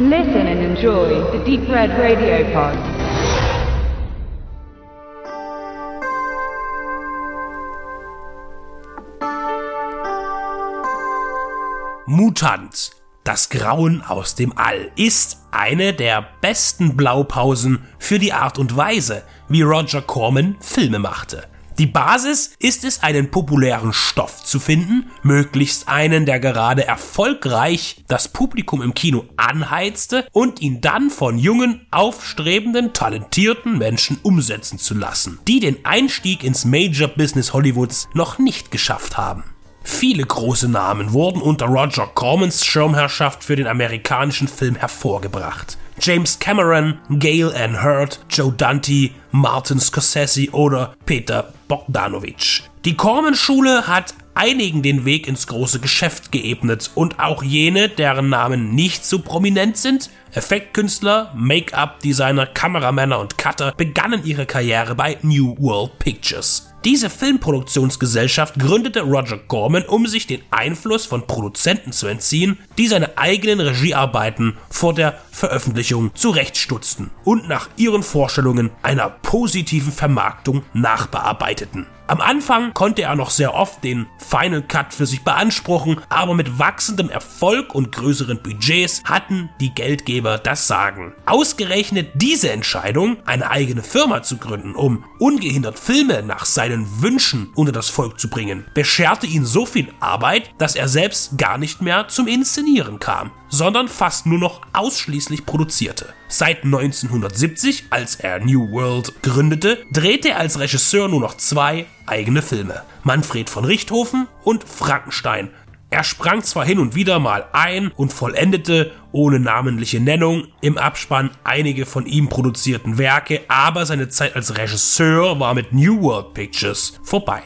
Listen and enjoy the Deep Red Radio Pod. Mutant, das Grauen aus dem All, ist eine der besten Blaupausen für die Art und Weise, wie Roger Corman Filme machte. Die Basis ist es, einen populären Stoff zu finden, möglichst einen, der gerade erfolgreich das Publikum im Kino anheizte und ihn dann von jungen, aufstrebenden, talentierten Menschen umsetzen zu lassen, die den Einstieg ins Major Business Hollywoods noch nicht geschafft haben. Viele große Namen wurden unter Roger Cormans Schirmherrschaft für den amerikanischen Film hervorgebracht. James Cameron, Gail Ann Hurd, Joe Dante, Martin Scorsese oder Peter Bogdanovich. Die Corman-Schule hat einigen den Weg ins große Geschäft geebnet und auch jene, deren Namen nicht so prominent sind, Effektkünstler, Make-up-Designer, Kameramänner und Cutter begannen ihre Karriere bei New World Pictures. Diese Filmproduktionsgesellschaft gründete Roger Corman, um sich den Einfluss von Produzenten zu entziehen, die seine eigenen Regiearbeiten vor der Veröffentlichung zurechtstutzten und nach ihren Vorstellungen einer positiven Vermarktung nachbearbeiteten. Am Anfang konnte er noch sehr oft den Final Cut für sich beanspruchen, aber mit wachsendem Erfolg und größeren Budgets hatten die Geldgeber das Sagen. Ausgerechnet diese Entscheidung, eine eigene Firma zu gründen, um ungehindert Filme nach seinen Wünschen unter das Volk zu bringen, bescherte ihn so viel Arbeit, dass er selbst gar nicht mehr zum Inszenieren kam sondern fast nur noch ausschließlich produzierte. Seit 1970, als er New World gründete, drehte er als Regisseur nur noch zwei eigene Filme. Manfred von Richthofen und Frankenstein. Er sprang zwar hin und wieder mal ein und vollendete, ohne namentliche Nennung, im Abspann einige von ihm produzierten Werke, aber seine Zeit als Regisseur war mit New World Pictures vorbei.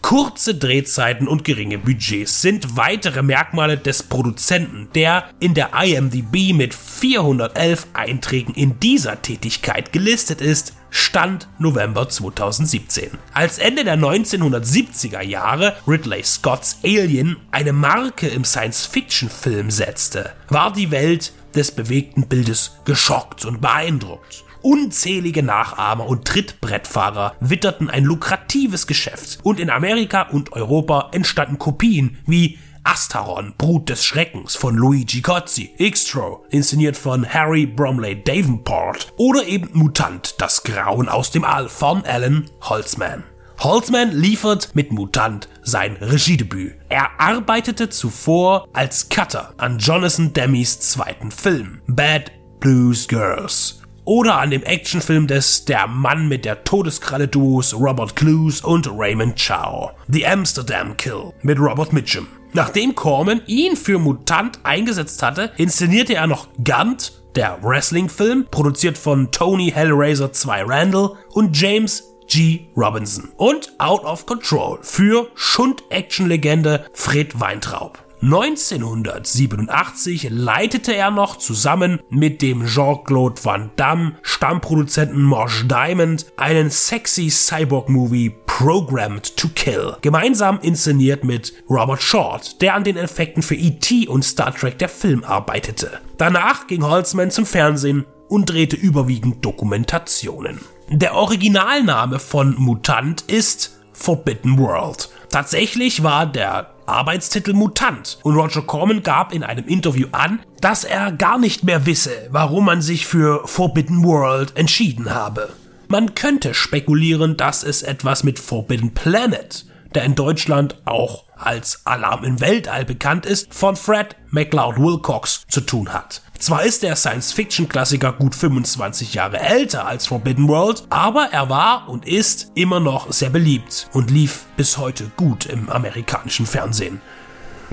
Kurze Drehzeiten und geringe Budgets sind weitere Merkmale des Produzenten, der in der IMDb mit 411 Einträgen in dieser Tätigkeit gelistet ist, Stand November 2017. Als Ende der 1970er Jahre Ridley Scotts Alien eine Marke im Science-Fiction-Film setzte, war die Welt des bewegten Bildes geschockt und beeindruckt. Unzählige Nachahmer und Trittbrettfahrer witterten ein lukratives Geschäft und in Amerika und Europa entstanden Kopien wie Astaron, Brut des Schreckens von Luigi Cozzi, Xtro, inszeniert von Harry Bromley Davenport oder eben Mutant, das Grauen aus dem All von Alan Holtzman. Holtzman liefert mit Mutant sein Regiedebüt. Er arbeitete zuvor als Cutter an Jonathan Demme's zweiten Film, Bad Blues Girls oder an dem Actionfilm des Der Mann mit der Todeskralle Duos Robert Clues und Raymond Chow, The Amsterdam Kill mit Robert Mitchum. Nachdem Corman ihn für Mutant eingesetzt hatte, inszenierte er noch Gunt, der Wrestling-Film, produziert von Tony Hellraiser 2 Randall und James G. Robinson und Out of Control für Schund-Action-Legende Fred Weintraub. 1987 leitete er noch zusammen mit dem Jean-Claude Van Damme Stammproduzenten Mosh Diamond einen sexy Cyborg-Movie Programmed to Kill, gemeinsam inszeniert mit Robert Short, der an den Effekten für E.T. und Star Trek der Film arbeitete. Danach ging Holzman zum Fernsehen und drehte überwiegend Dokumentationen. Der Originalname von Mutant ist Forbidden World. Tatsächlich war der Arbeitstitel Mutant und Roger Corman gab in einem Interview an, dass er gar nicht mehr wisse, warum man sich für Forbidden World entschieden habe. Man könnte spekulieren, dass es etwas mit Forbidden Planet, der in Deutschland auch als Alarm im Weltall bekannt ist, von Fred McLeod Wilcox zu tun hat. Zwar ist der Science-Fiction-Klassiker gut 25 Jahre älter als Forbidden World, aber er war und ist immer noch sehr beliebt und lief bis heute gut im amerikanischen Fernsehen.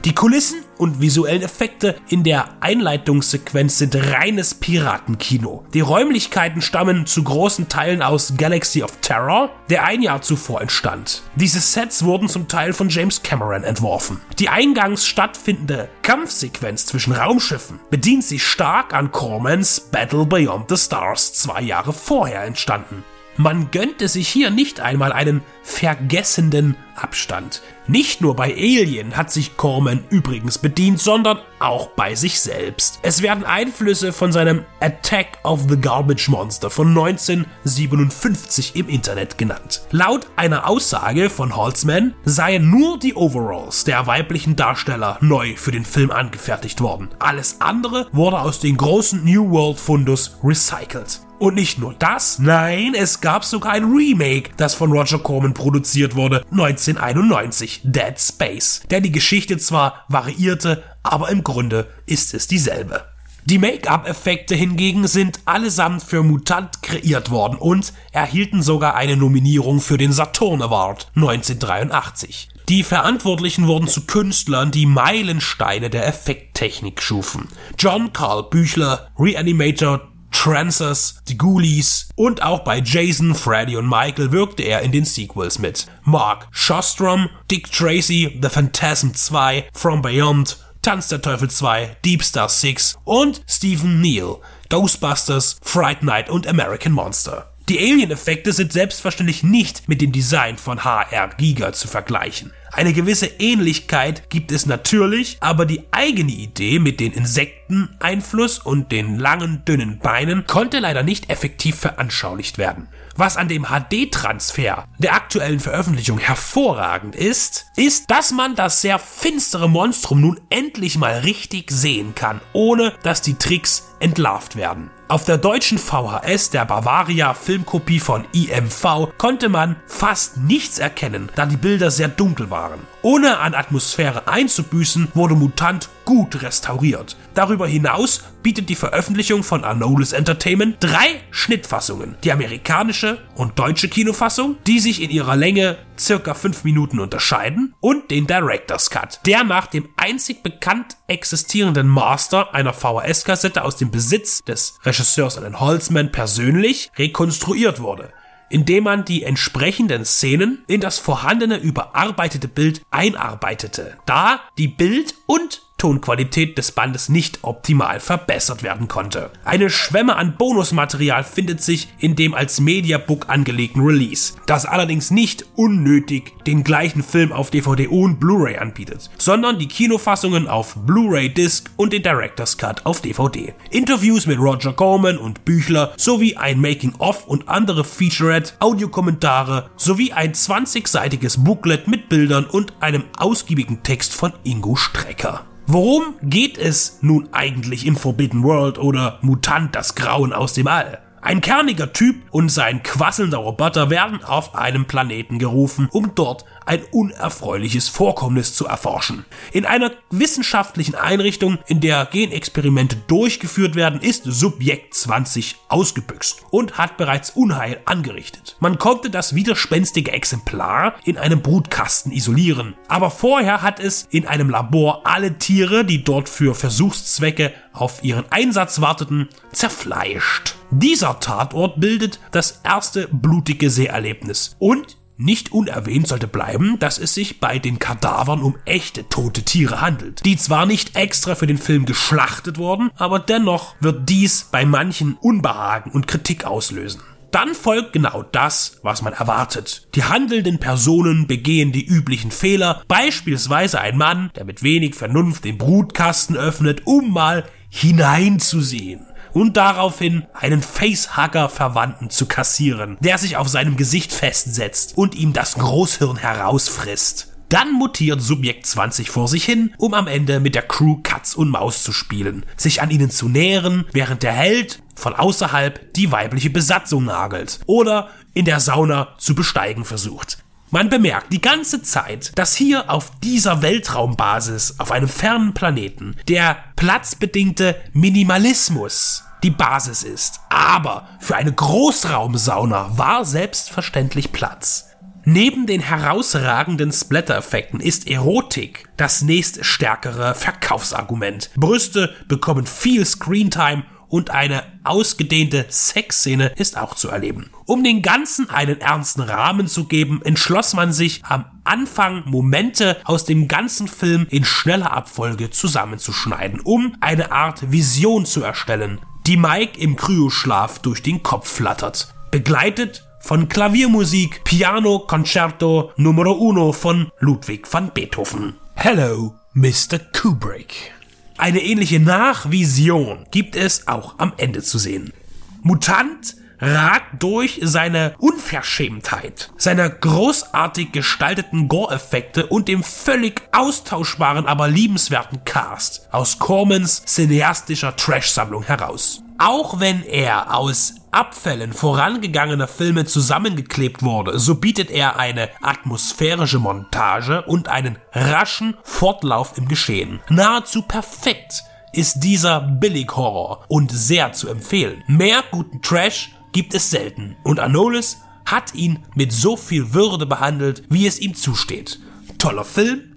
Die Kulissen und visuellen Effekte in der Einleitungssequenz sind reines Piratenkino. Die Räumlichkeiten stammen zu großen Teilen aus Galaxy of Terror, der ein Jahr zuvor entstand. Diese Sets wurden zum Teil von James Cameron entworfen. Die eingangs stattfindende Kampfsequenz zwischen Raumschiffen bedient sich stark an Cormans Battle Beyond the Stars zwei Jahre vorher entstanden. Man gönnte sich hier nicht einmal einen vergessenden Abstand. Nicht nur bei Alien hat sich Corman übrigens bedient, sondern auch bei sich selbst. Es werden Einflüsse von seinem Attack of the Garbage Monster von 1957 im Internet genannt. Laut einer Aussage von Holtzman seien nur die Overalls der weiblichen Darsteller neu für den Film angefertigt worden. Alles andere wurde aus den großen New World Fundus recycelt. Und nicht nur das, nein, es gab sogar ein Remake, das von Roger Corman produziert wurde, 1991, Dead Space, der die Geschichte zwar variierte, aber im Grunde ist es dieselbe. Die Make-up-Effekte hingegen sind allesamt für Mutant kreiert worden und erhielten sogar eine Nominierung für den Saturn Award 1983. Die Verantwortlichen wurden zu Künstlern, die Meilensteine der Effekttechnik schufen. John Carl Büchler, Reanimator Trancers, die Ghoulies und auch bei Jason, Freddy und Michael wirkte er in den Sequels mit. Mark Shostrom, Dick Tracy, The Phantasm 2, From Beyond, Tanz der Teufel 2, Deep Star 6 und Stephen Neal, Ghostbusters, Fright Night und American Monster. Die Alien-Effekte sind selbstverständlich nicht mit dem Design von HR Giga zu vergleichen. Eine gewisse Ähnlichkeit gibt es natürlich, aber die eigene Idee mit den Insekteneinfluss und den langen, dünnen Beinen konnte leider nicht effektiv veranschaulicht werden. Was an dem HD-Transfer der aktuellen Veröffentlichung hervorragend ist, ist, dass man das sehr finstere Monstrum nun endlich mal richtig sehen kann, ohne dass die Tricks entlarvt werden. Auf der deutschen VHS der Bavaria Filmkopie von IMV konnte man fast nichts erkennen, da die Bilder sehr dunkel waren. Ohne an Atmosphäre einzubüßen, wurde Mutant gut restauriert. Darüber hinaus bietet die Veröffentlichung von Anolis Entertainment drei Schnittfassungen. Die amerikanische und deutsche Kinofassung, die sich in ihrer Länge circa fünf Minuten unterscheiden, und den Director's Cut, der nach dem einzig bekannt existierenden Master einer VHS-Kassette aus dem Besitz des Regisseurs Alan Holzman persönlich rekonstruiert wurde indem man die entsprechenden Szenen in das vorhandene überarbeitete Bild einarbeitete, da die Bild- und Tonqualität des Bandes nicht optimal verbessert werden konnte. Eine Schwemme an Bonusmaterial findet sich in dem als Mediabook angelegten Release, das allerdings nicht unnötig den gleichen Film auf DVD und Blu-ray anbietet, sondern die Kinofassungen auf Blu-ray Disc und den Director's Cut auf DVD. Interviews mit Roger Corman und Büchler sowie ein Making-of und andere Featurette, Audiokommentare sowie ein 20-seitiges Booklet mit Bildern und einem ausgiebigen Text von Ingo Strecker. Worum geht es nun eigentlich in Forbidden World oder Mutant das Grauen aus dem All? Ein kerniger Typ und sein quasselnder Roboter werden auf einem Planeten gerufen, um dort ein unerfreuliches Vorkommnis zu erforschen. In einer wissenschaftlichen Einrichtung, in der Genexperimente durchgeführt werden, ist Subjekt 20 ausgebüxt und hat bereits Unheil angerichtet. Man konnte das widerspenstige Exemplar in einem Brutkasten isolieren, aber vorher hat es in einem Labor alle Tiere, die dort für Versuchszwecke auf ihren Einsatz warteten, zerfleischt. Dieser Tatort bildet das erste blutige Seherlebnis und nicht unerwähnt sollte bleiben, dass es sich bei den Kadavern um echte tote Tiere handelt, die zwar nicht extra für den Film geschlachtet wurden, aber dennoch wird dies bei manchen Unbehagen und Kritik auslösen. Dann folgt genau das, was man erwartet. Die handelnden Personen begehen die üblichen Fehler, beispielsweise ein Mann, der mit wenig Vernunft den Brutkasten öffnet, um mal hineinzusehen und daraufhin einen Facehugger-Verwandten zu kassieren, der sich auf seinem Gesicht festsetzt und ihm das Großhirn herausfrisst. Dann mutiert Subjekt 20 vor sich hin, um am Ende mit der Crew Katz und Maus zu spielen, sich an ihnen zu nähern, während der Held von außerhalb die weibliche Besatzung nagelt oder in der Sauna zu besteigen versucht. Man bemerkt die ganze Zeit, dass hier auf dieser Weltraumbasis auf einem fernen Planeten der platzbedingte Minimalismus die Basis ist. Aber für eine Großraumsauna war selbstverständlich Platz. Neben den herausragenden Splatter-Effekten ist Erotik das nächststärkere Verkaufsargument. Brüste bekommen viel Screentime und eine ausgedehnte Sexszene ist auch zu erleben. Um den Ganzen einen ernsten Rahmen zu geben, entschloss man sich am Anfang Momente aus dem ganzen Film in schneller Abfolge zusammenzuschneiden, um eine Art Vision zu erstellen, die Mike im Kryoschlaf durch den Kopf flattert, begleitet von Klaviermusik Piano Concerto Numero Uno von Ludwig van Beethoven. Hello, Mr. Kubrick. Eine ähnliche Nachvision gibt es auch am Ende zu sehen. Mutant ragt durch seine Unverschämtheit, seine großartig gestalteten Gore-Effekte und dem völlig austauschbaren, aber liebenswerten Cast aus Cormans cineastischer Trash-Sammlung heraus. Auch wenn er aus Abfällen vorangegangener Filme zusammengeklebt wurde, so bietet er eine atmosphärische Montage und einen raschen Fortlauf im Geschehen. Nahezu perfekt ist dieser Billig-Horror und sehr zu empfehlen. Mehr guten Trash gibt es selten und Anolis hat ihn mit so viel Würde behandelt, wie es ihm zusteht. Toller Film,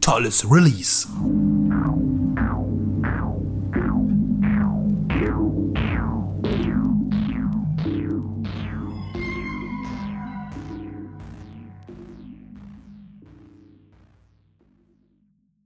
tolles Release.